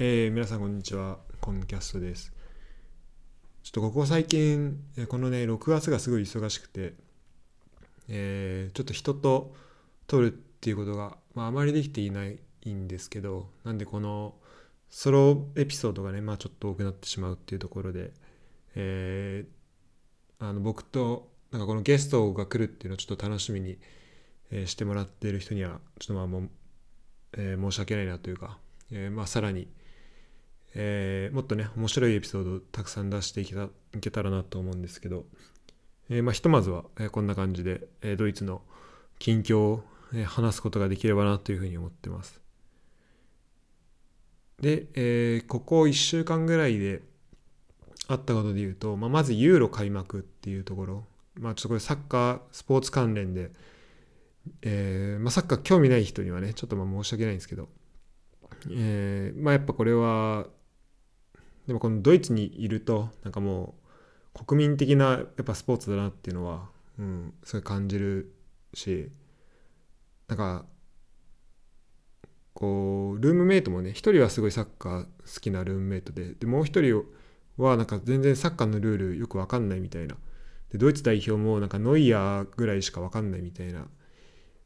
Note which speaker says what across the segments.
Speaker 1: えー、皆さんこんにちは、コンキャストです。ちょっとここ最近、このね、6月がすごい忙しくて、えー、ちょっと人と撮るっていうことが、まあ、あまりできていないんですけど、なんでこのソロエピソードがね、まあちょっと多くなってしまうっていうところで、えー、あの僕となんかこのゲストが来るっていうのをちょっと楽しみに、え、してもらってる人には、ちょっとまあもう、え、申し訳ないなというか、え、まあさらに、えー、もっとね面白いエピソードをたくさん出していけたいけたらなと思うんですけど、えー、まあ、ひとまずは、えこんな感じで、えドイツの近況を、え話すことができればなというふうに思ってます。で、えここ1週間ぐらいであったことで言うと、まあ、まずユーロ開幕っていうところ、まあ、ちょっとこれサッカースポーツ関連で、えーまあ、サッカー興味ない人にはねちょっとまあ申し訳ないんですけど、えーまあ、やっぱこれはでもこのドイツにいるとなんかもう国民的なやっぱスポーツだなっていうのは、うん、すごい感じるしなんかこうルームメイトもね一人はすごいサッカー好きなルームメイトででもう一人はなんか全然サッカーのルールよく分かんないみたいな。でドイツ代表もなんかノイヤーぐらいしか分かんないみたいな、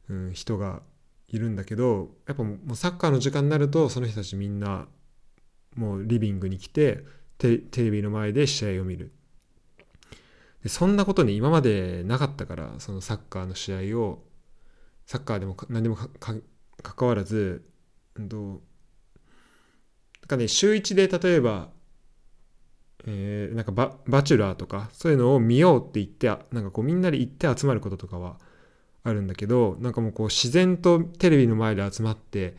Speaker 1: うん、人がいるんだけどやっぱもうサッカーの時間になるとその人たちみんなもうリビングに来てテレビの前で試合を見る。でそんなことに今までなかったからそのサッカーの試合をサッカーでも何でも関わらず、うんと、なんかね週1で例えば、えー、なんかババチュラーとかそういうのを見ようって言ってなんかこうみんなで行って集まることとかはあるんだけどなんかもうこう自然とテレビの前で集まって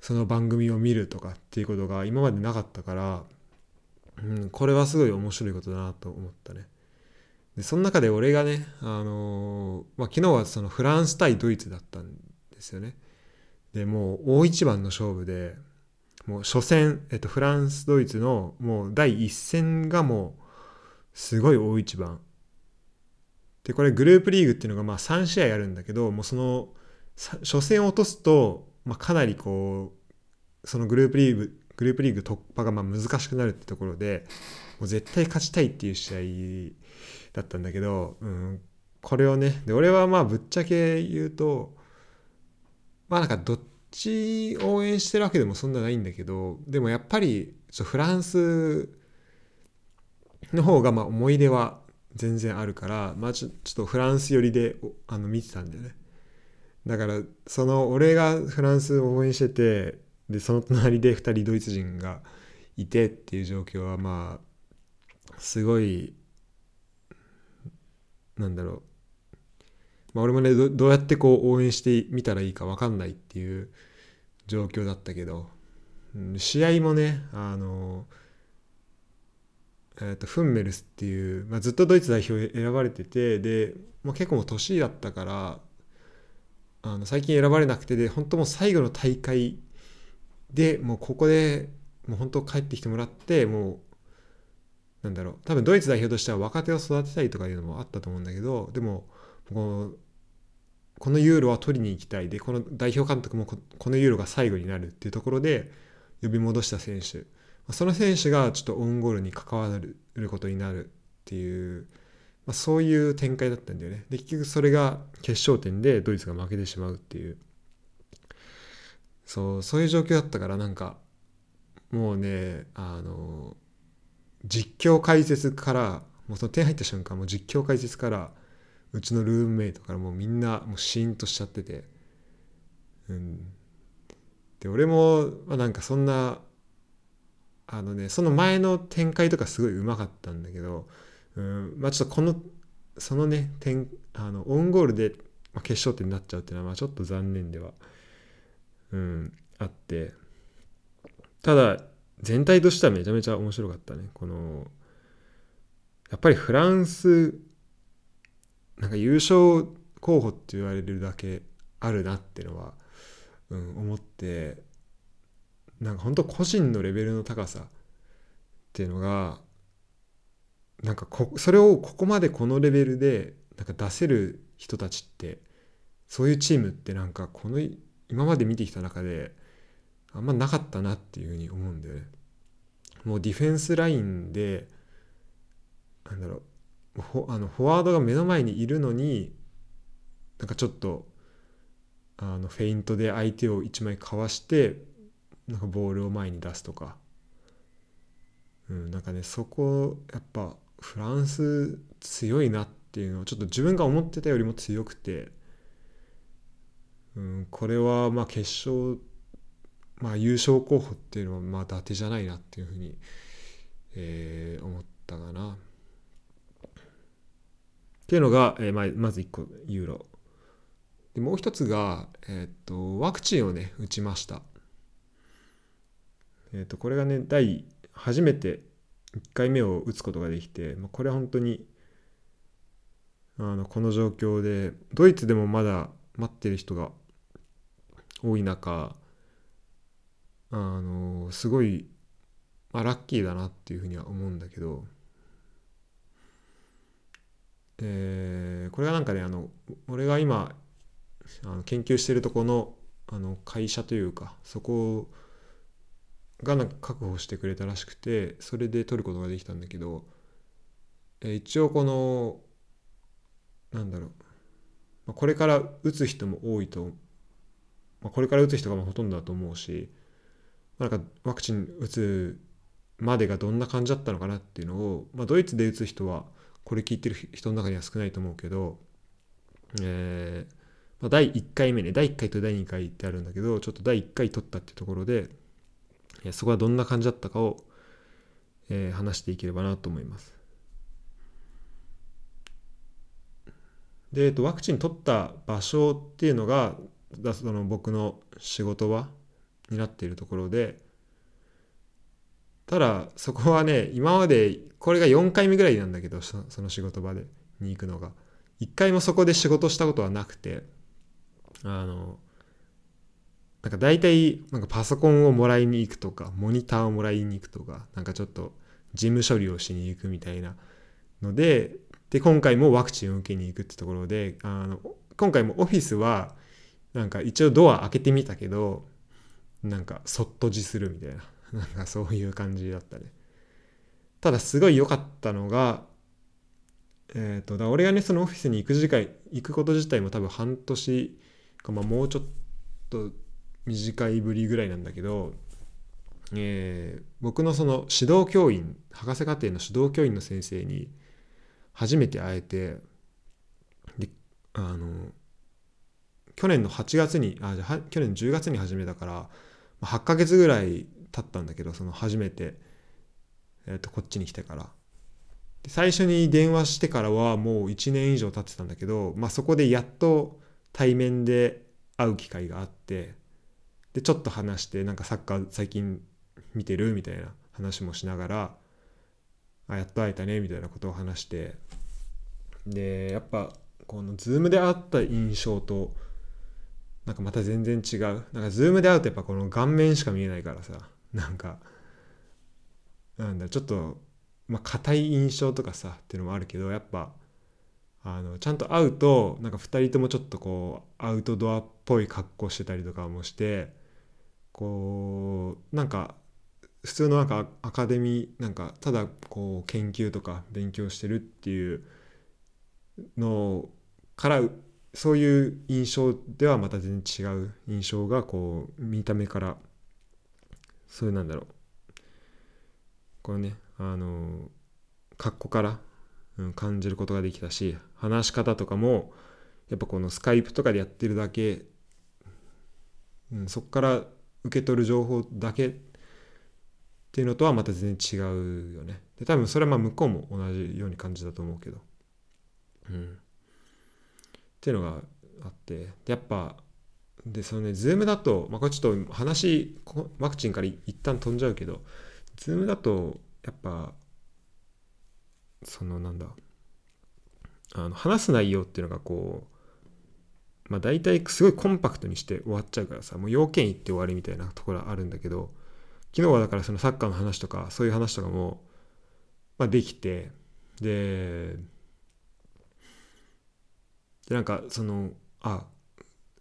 Speaker 1: その番組を見るとかっていうことが今までなかったから、うん、これはすごい面白いことだなと思ったね。でその中で俺がね、あのー、まあ、昨日はそのフランス対ドイツだったんですよね。でもう大一番の勝負でもう初戦、えっと、フランスドイツのもう第一戦がもうすごい大一番。でこれグループリーグっていうのがまあ3試合あるんだけどもうその初戦を落とすとまあ、かなりこうそのグループリーググループリーグ突破がまあ難しくなるってところでもう絶対勝ちたいっていう試合だったんだけど、うん、これをねで俺はまあぶっちゃけ言うとまあなんかどっち応援してるわけでもそんなないんだけどでもやっぱりフランスの方がまあ思い出は全然あるから、まあ、ちょっとフランス寄りであの見てたんだよね。だからその俺がフランスを応援しててでその隣で2人ドイツ人がいてっていう状況はまあすごいなんだろう、まあ、俺もねどうやってこう応援してみたらいいか分かんないっていう状況だったけど、うん、試合もねあのえーと、フンメルスっていう、まあ、ずっとドイツ代表選ばれててで、まあ、結構もう年だったからあの最近選ばれなくてで本当もう最後の大会でもうここでもう本当帰ってきてもらってもうなんだろう多分ドイツ代表としては若手を育てたいとかいうのもあったと思うんだけどでもこのユーロは取りに行きたい。でこの代表監督もこのユーロが最後になるっていうところで呼び戻した選手。その選手がちょっとオウンゴールに関わることになるっていうまあ、そういう展開だったんだよね。で結局それが決勝点でドイツが負けてしまうっていう。そうそういう状況だったからなんかもうねあの実況解説からもうその点入った瞬間もう実況解説からうちのルームメイトからもうみんなもうシーンとしちゃってて、うん、で俺も、まあ、なんかそんなあのねその前の展開とかすごいうまかったんだけどうんまあちょっとこのそのね点あのオウンゴールで決勝点になっちゃうっていうのはまあちょっと残念では、うん、あってただ全体としてはめちゃめちゃ面白かったね。このやっぱりフランスなんか優勝候補って言われるだけあるなっていうのは、うん、思ってなんか本当個人のレベルの高さっていうのがなんかこそれをここまでこのレベルでなんか出せる人たちってそういうチームってなんかこの今まで見てきた中であんまなかったなっていうふうに思うんだよね。もうディフェンスラインでなんだろうフォあのフォワードが目の前にいるのになんかちょっとあのフェイントで相手を1枚かわしてなんかボールを前に出すとか、うん、なんかねそこやっぱフランス強いなっていうのをちょっと自分が思ってたよりも強くて、うん、これはまあ決勝まあ、優勝候補っていうのはまあ伊達じゃないなっていうふうに、えー、思ったかな。っていうのが、えー、まあ、まず1個ユーロ。でもう一つが、えー、っとワクチンをね打ちました。えー、っとこれがね第初めて1回目を打つことができて、まあ、これは本当にあのこの状況でドイツでもまだ待ってる人が多い中あのすごい、まあ、ラッキーだなっていうふうには思うんだけど、えー、これがなんかねあの俺が今あの研究してるとこのあの会社というかそこをがなんか確保してくれたらしくてそれで取ることができたんだけど、え、一応このなんだろう、まあ、これから打つ人も多いと、まあ、これから打つ人がほとんどだと思うしなんかワクチン打つまでがどんな感じだったのかなっていうのを、まあ、ドイツで打つ人はこれ聞いてる人の中には少ないと思うけど、えーまあ、第1回目ね第1回と第2回ってあるんだけどちょっと第1回取ったっていうところでそこはどんな感じだったかを、えー、話していければなと思います。で、えっと、ワクチン取った場所っていうのがその僕の仕事場になっているところでただそこはね今までこれが4回目ぐらいなんだけどその仕事場でに行くのが1回もそこで仕事したことはなくてあのなんか大体なんかパソコンをもらいに行くとかモニターをもらいに行くとかなんかちょっと事務処理をしに行くみたいなのでで今回もワクチンを受けに行くってところであの今回もオフィスはなんか一応ドア開けてみたけどなんかそっとじするみたいな なんかそういう感じだったね。ただすごい良かったのがえっ、ー、とだ俺がねそのオフィスに行く時間行くこと自体も多分半年か、まあ、もうちょっと短いぶりぐらいなんだけど、えー、僕のその指導教員博士課程の指導教員の先生に初めて会えてであの去年の8月にあじゃ去年10月に始めたから8ヶ月ぐらい経ったんだけどその初めて、えー、とこっちに来てから。最初に電話してからはもう1年以上経ってたんだけど、まあ、そこでやっと対面で会う機会があってでちょっと話してなんかサッカー最近見てるみたいな話もしながらあやっと会えたねみたいなことを話してでやっぱこの Zoom で会った印象となんかまた全然違う。なんかズームで会うとやっぱこの顔面しか見えないからさなんかなんだちょっとまあ硬い印象とかさっていうのもあるけどやっぱあのちゃんと会うとなんか2人ともちょっとこうアウトドアっぽい格好してたりとかもしてこうなんか普通のなんかアカデミーなんかただこう研究とか勉強してるっていうのからそういう印象ではまた全然違う印象がこう見た目からそういうなんだろうこのねあの格好から、うん、感じることができたし話し方とかもやっぱこのスカイプとかでやってるだけ、うん、そこから受け取る情報だけっていうのとはまた全然違うよね。で多分それはまあ向こうも同じように感じたと思うけど。うん。っていうのがあって。でやっぱでそのね Zoom だと、まあ、これちょっと話ワクチンから一旦飛んじゃうけど Zoom だとやっぱそのなんだあの話す内容っていうのがこうまあ大体すごいコンパクトにして終わっちゃうからさもう要件言って終わりみたいなところあるんだけど昨日はだからそのサッカーの話とかそういう話とかも、まあ、できてででなんかそのあ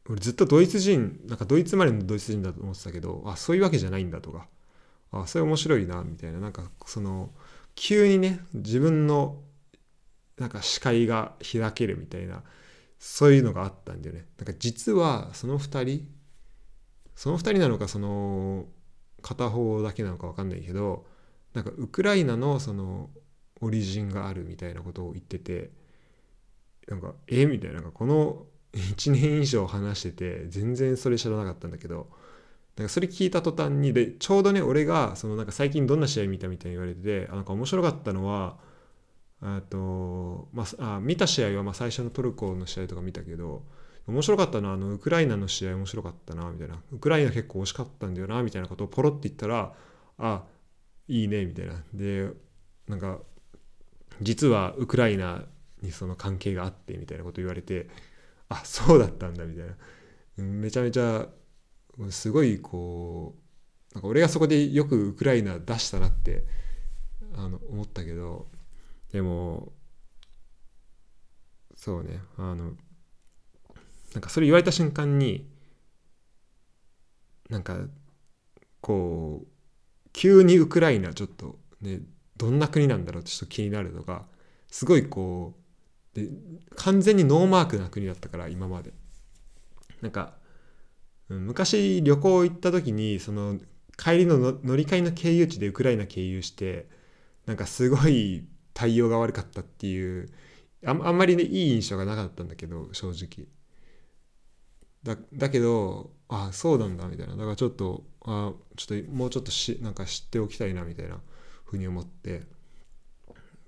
Speaker 1: 俺ずっとドイツ人なんかドイツ生まれのドイツ人だと思ってたけどあそういうわけじゃないんだとかあそれ面白いなみたいななんかその急にね自分のなんか視界が開けるみたいなそういうのがあったんだよね。なんか実はその2人その2人なのかその片方だけなのか分かんないけどなんかウクライナのそのオリジンがあるみたいなことを言っててなんかえみたいなこの 1年以上話してて全然それ知らなかったんだけどなんかそれ聞いた途端にでちょうどね俺がそのなんか最近どんな試合見たみたいに言われててなんか面白かったのはあと、まあ、あ見た試合はまあ最初のトルコの試合とか見たけど面白かったのはあのウクライナの試合面白かったなみたいな。ウクライナ結構惜しかったんだよなみたいなことをポロって言ったらあいいねみたいな。でなんか実はウクライナにその関係があってみたいなこと言われてあそうだったんだみたいな。めちゃめちゃすごいこうなんか俺がそこでよくウクライナ出したなってあの思ったけどでもそうねあのなんかそれ言われた瞬間になんかこう急にウクライナちょっとねどんな国なんだろうってちょっと気になるのがすごいこうで完全にノーマークな国だったから今まで。なんか昔旅行行った時にその帰りの乗り換えの経由地でウクライナ経由してなんかすごい対応が悪かったっていうあんまりねいい印象がなかったんだけど正直。だだけどあそうなんだみたいな。だからちょっとあちょっともうちょっとしなんか知っておきたいなみたいなふうに思って。っ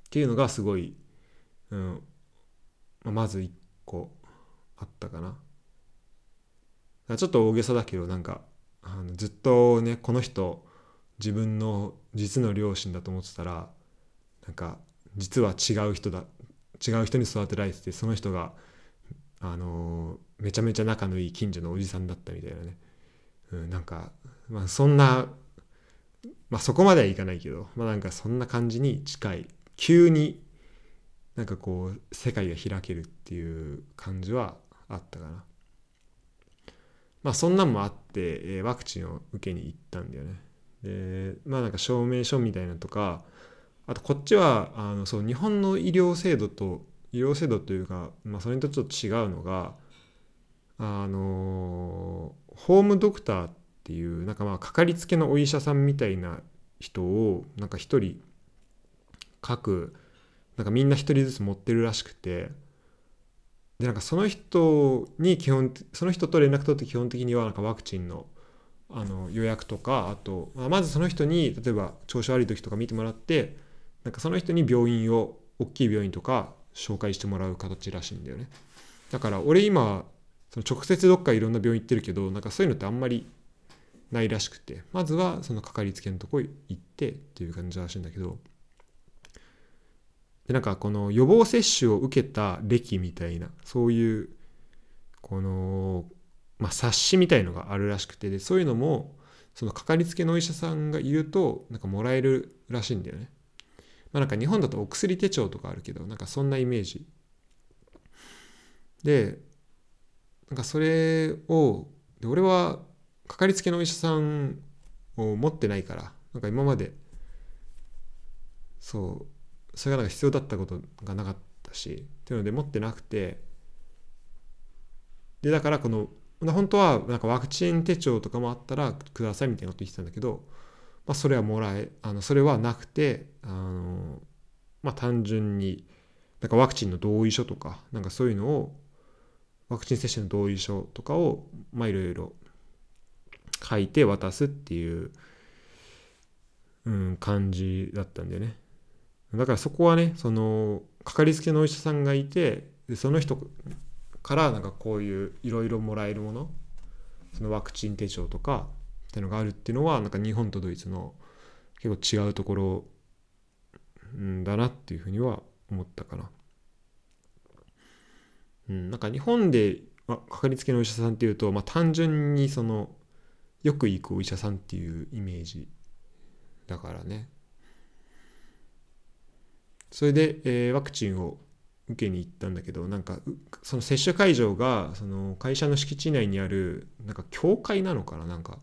Speaker 1: ていうのがすごい、うんまず1個あったかな。ちょっと大げさだけどなんかあのずっとねこの人自分の実の両親だと思ってたらなんか実は違う人だ違う人に育てられててその人があのめちゃめちゃ仲のいい近所のおじさんだったみたいなね、うん、なんか、まあ、そんな、まあ、そこまではいかないけど、まあ、なんかそんな感じに近い急になんかこう世界が開けるっていう感じはあったかな。まあそんなんもあって、えー、ワクチンを受けに行ったんだよね。でまあなんか証明書みたいなとかあとこっちはあのそう日本の医療制度と医療制度というか、まあ、それとちょっと違うのがあのホームドクターっていうなんかまあかかりつけのお医者さんみたいな人をなんか一人各なんかみんな一人ずつ持ってるらしくてでなんかその人に基本その人と連絡取って基本的にはなんかワクチンのあの予約とかあと、まあ、まずその人に例えば調子悪い時とか見てもらってなんかその人に病院を大きい病院とか紹介してもらう形らしいんだよね。だから俺今その直接どっかいろんな病院行ってるけどなんかそういうのってあんまりないらしくてまずはそのかかりつけのとこ行ってっていう感じらしいんだけどでなんかこの予防接種を受けた歴みたいなそういうこの、まあ、冊子みたいのがあるらしくてでそういうのもそのかかりつけのお医者さんがいるとなんかもらえるらしいんだよね。まあ、なんか日本だとお薬手帳とかあるけどなんかそんなイメージ。でなんかそれをで俺はかかりつけのお医者さんを持ってないからなんか今までそうそれがなんか必要だったことがなかったしっていうので持ってなくて。でだからこの本当はなんかワクチン手帳とかもあったらくださいみたいなこと言ってたんだけどまあ、それはもらえあのそれはなくてあの、まあ、単純になんかワクチンの同意書とかなんかそういうのをワクチン接種の同意書とかをまいろいろ書いて渡すっていう、うん、感じだったんでね。だからそこはねそのかかりつけのお医者さんがいてでその人からなんかこういういろいろもらえるものそのワクチン手帳とかっていうのがあるっていうのはなんか日本とドイツの結構違うところだなっていうふうには思ったかな。うん、なんか日本であかかりつけのお医者さんっていうと、まあ、単純にそのよく行くお医者さんっていうイメージだからね。それで、えー、ワクチンを受けに行ったんだけどなんかその接種会場がその会社の敷地内にあるなんか教会なのかななんか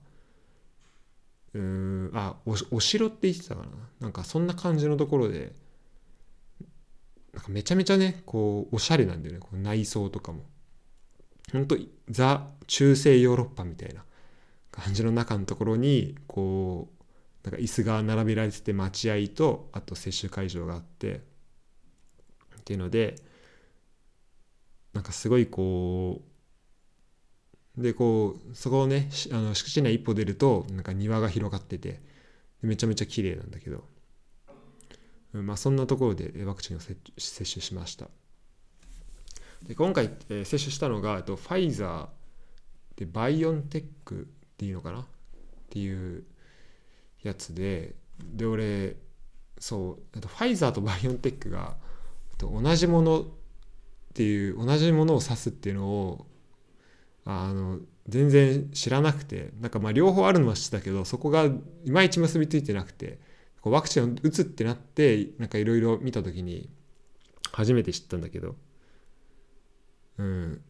Speaker 1: うんあおお城って言ってたかな。なんかそんな感じのところでなんかめちゃめちゃねこうおしゃれなんだよね。こう内装とかも。本当ザ中世ヨーロッパみたいな感じの中のところにこうなんか椅子が並べられてて待合とあと接種会場があってっていうのでなんかすごいこうでこうそこをねあの敷地内一歩出るとなんか庭が広がっててめちゃめちゃ綺麗なんだけど、うん、まあそんなところでワクチンを接種しました。で今回、えー、接種したのがとファイザーでバイオンテックっていうのかな？っていうやつでで俺そうとファイザーとバイオンテックがと同じものっていう同じものを指すっていうのをあの全然知らなくてなんかまあ両方あるのは知ってたけどそこがいまいち結びついてなくてこうワクチンを打つってなってなんかいろいろ見た時に初めて知ったんだけど。うん。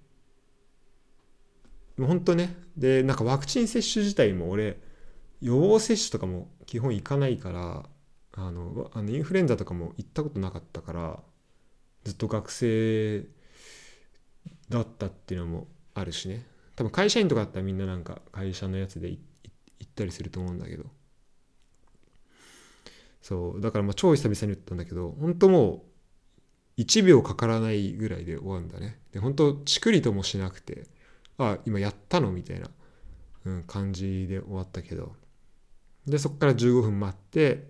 Speaker 1: もうほんとねでなんかワクチン接種自体も俺予防接種とかも基本行かないからあのあのインフルエンザとかも行ったことなかったからずっと学生だったっていうのもあるしね。多分会社員とかだったらみんななんか会社のやつで行ったりすると思うんだけど。そう。だからまあ超久々に打ったんだけど本当もう1秒かからないぐらいで終わるんだね。で本当チクリともしなくてあ今やったの？みたいな、うん、感じで終わったけど。でそこから15分待って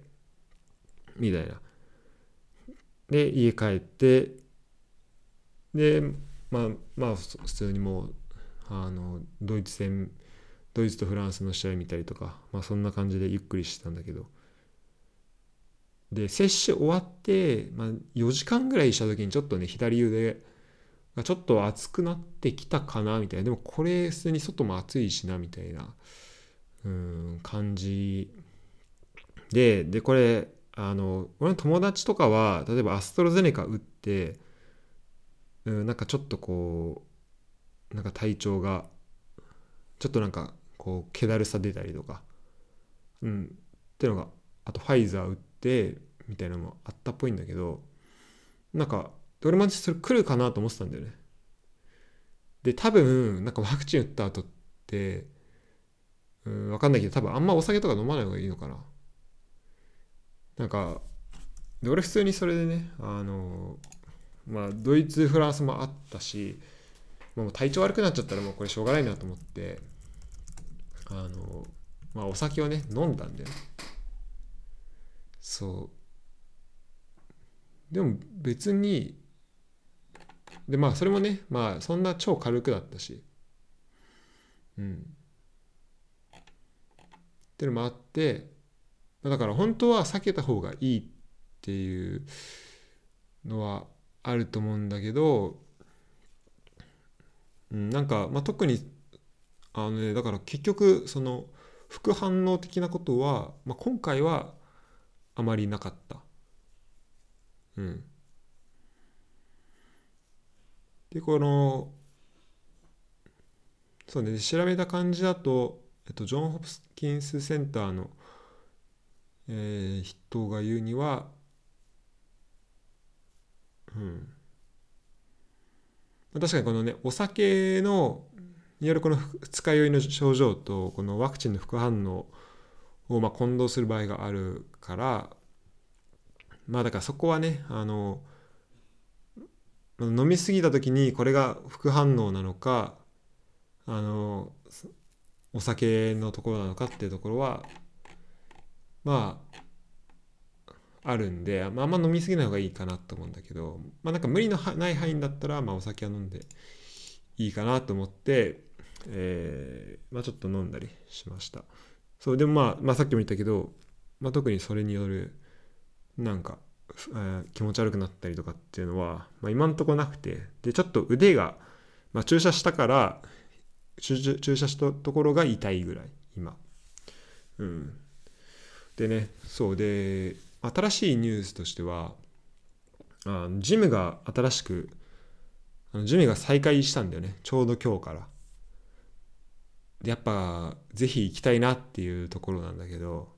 Speaker 1: みたいな。で家帰ってでまあまあ普通にもうあのドイツ戦ドイツとフランスの試合見たりとか、まあ、そんな感じでゆっくりしてたんだけど。で接種終わって、まあ、4時間ぐらいした時にちょっとね左腕がちょっと熱くなってきたかなみたいな。でもこれ普通に外も暑いしなみたいなうん感じ。ででこれあの俺の友達とかは例えばアストロゼネカ打って、うん、なんかちょっとこうなんか体調がちょっとなんかこう気だるさ出たりとかうんってのがあとファイザー打ってみたいなのもあったっぽいんだけどなんか俺もそれ来るかなと思ってたんだよね。で多分なんかワクチン打った後ってうん分かんないけど多分あんまお酒とか飲まない方がいいのかな。なんかで俺普通にそれでねあのまあドイツフランスもあったしもう体調悪くなっちゃったらもうこれしょうがないなと思ってあのまあお酒をね飲んだんだよそう。でも別にでまあそれもねまあそんな超軽くだったし。うん。っていうのもあってだから本当は避けた方がいいっていうのはあると思うんだけど、うん、なんか、まあ、特にあのねだから結局その副反応的なことは、まあ、今回はあまりなかった。うん。でこのそうね調べた感じだと、えっと、ジョン・ホプキンスセンターのえー、人が言うには、うん、確かにこのねお酒のによるこの二日酔いの症状とこのワクチンの副反応をま混同する場合があるからまあだからそこはねあの飲み過ぎた時にこれが副反応なのかあのお酒のところなのかっていうところはまああるんで、まあ、あんま飲みすぎない方がいいかなと思うんだけどまあなんか無理のない範囲だったら、まあ、お酒は飲んでいいかなと思って、えー、まあ、ちょっと飲んだりしました。そうでもまあ、まあ、さっきも言ったけど、まあ、特にそれによるなんか、気持ち悪くなったりとかっていうのは、まあ、今んとこなくてでちょっと腕が、まあ、注射したから注射したところが痛いぐらい今。うん。でねそうで新しいニュースとしてはあジムが新しくあのジムが再開したんだよね。ちょうど今日から。やっぱぜひ行きたいなっていうところなんだけど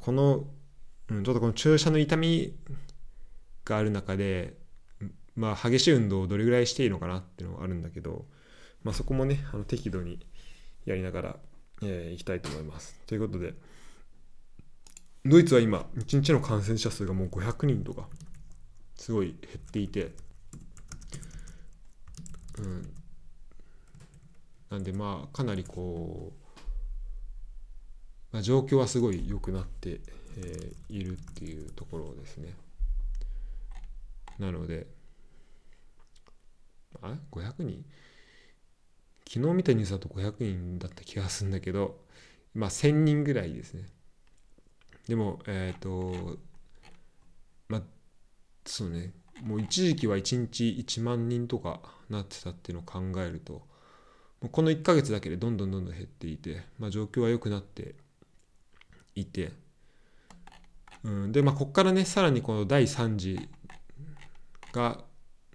Speaker 1: この、うん、ちょっとこの注射の痛みがある中でまあ激しい運動をどれぐらいしていいのかなっていうのはあるんだけど、まあ、そこもねあの適度にやりながら、えー、いきたいと思います。ということでドイツは今1日の感染者数がもう500人とかすごい減っていてうん、なんでまあかなりこう、まあ、状況はすごい良くなって、えー、いるっていうところですね。なのであ500人？昨日見たニュースだと500人だった気がするんだけどまあ1000人ぐらいですね。でもえっ、ー、とまあそうね。もう一時期は1日1万人とかなってたっていうのを考えるともうこの1ヶ月だけでどんどんどんどん減っていて、まあ、状況は良くなっていて、うん、でまあここからねさらにこの第3次が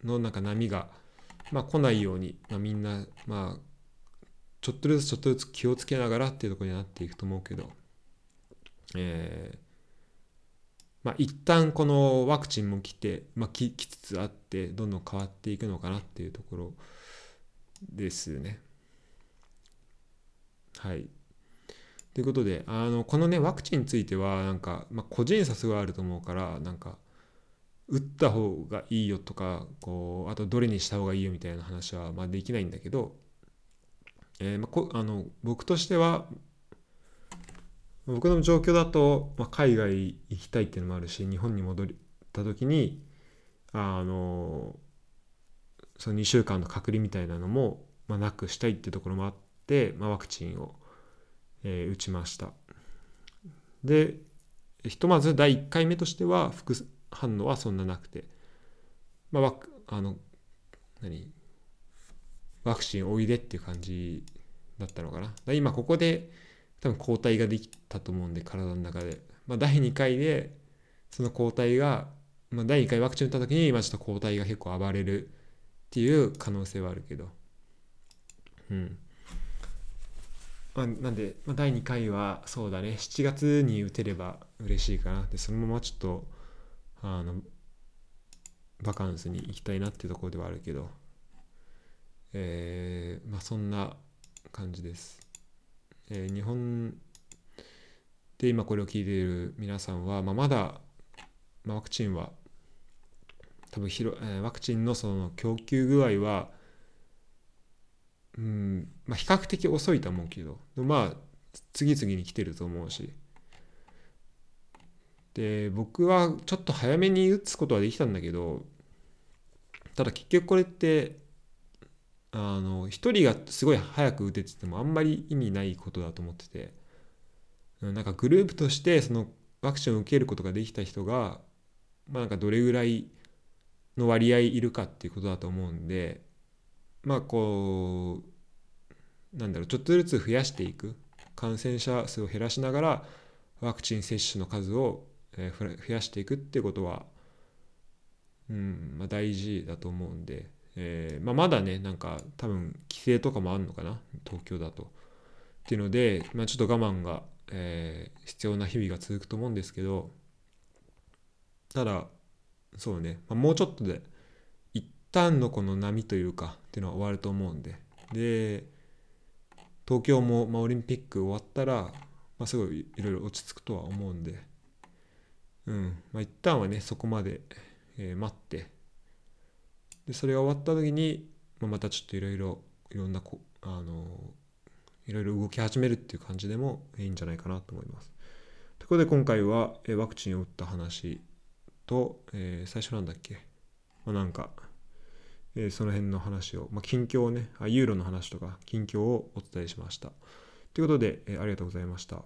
Speaker 1: のなんか波が、まあ、来ないように、まあ、みんなまあちょっとずつちょっとずつ気をつけながらっていうところになっていくと思うけど、えー、まあ、一旦このワクチンも来て、まあ、来つつあってどんどん変わっていくのかなっていうところですね。はい。ということであのこのねワクチンについてはなんか、まあ、個人差すごいあると思うからなんか打った方がいいよとかこうあとどれにした方がいいよみたいな話はまあできないんだけど、えーまあ、こあの僕としては僕の状況だと、まあ、海外行きたいっていうのもあるし日本に戻った時にあのその2週間の隔離みたいなのも、まあ、なくしたいっていうところもあって、まあ、ワクチンを、えー、打ちました。でひとまず第1回目としては副反応はそんななくてまああの何ワクチンおいでっていう感じだったのかな。今ここで多分抗体ができたと思うんで体の中で、まあ、第2回でその抗体が、まあ、第2回ワクチン打った時に今ちょっと抗体が結構暴れるっていう可能性はあるけど。うん。まあ、なんで、まあ、第2回はそうだね。7月に打てれば嬉しいかな。でそのままちょっとあのバカンスに行きたいなっていうところではあるけど。えー、まあそんな感じです。えー、日本で今これを聞いている皆さんは、まあ、まだ、まあ、ワクチンは多分広、えー、ワクチンのその供給具合は、うんまあ、比較的遅いと思うけどまあ次々に来てると思うし。で僕はちょっと早めに打つことはできたんだけどただ結局これってあの1人がすごい早く打てててもあんまり意味ないことだと思ってて。なんかグループとしてそのワクチンを受けることができた人が、まあ、なんかどれぐらいの割合いるかっていうことだと思うんでまあこうなんだろうちょっとずつ増やしていく。感染者数を減らしながらワクチン接種の数を増やしていくっていうことは、うんまあ、大事だと思うんで。えーまあ、まだねなんか多分規制とかもあるのかな東京だと。っていうので、まあ、ちょっと我慢が、えー、必要な日々が続くと思うんですけどただそうね、まあ、もうちょっとで一旦のこの波というかっていうのは終わると思うんでで東京も、まあ、オリンピック終わったら、まあ、すごいいろいろ落ち着くとは思うんでうんまあ一旦はねそこまで、えー、待ってでそれが終わった時に、まあ、またちょっといろいろいろんなこあのいろいろ動き始めるっていう感じでもいいんじゃないかなと思います。ということで今回はワクチンを打った話と、えー、最初なんだっけ、まあ、なんか、えー、その辺の話を、まあ、近況をねあユーロの話とか近況をお伝えしました。ということで、えー、ありがとうございました。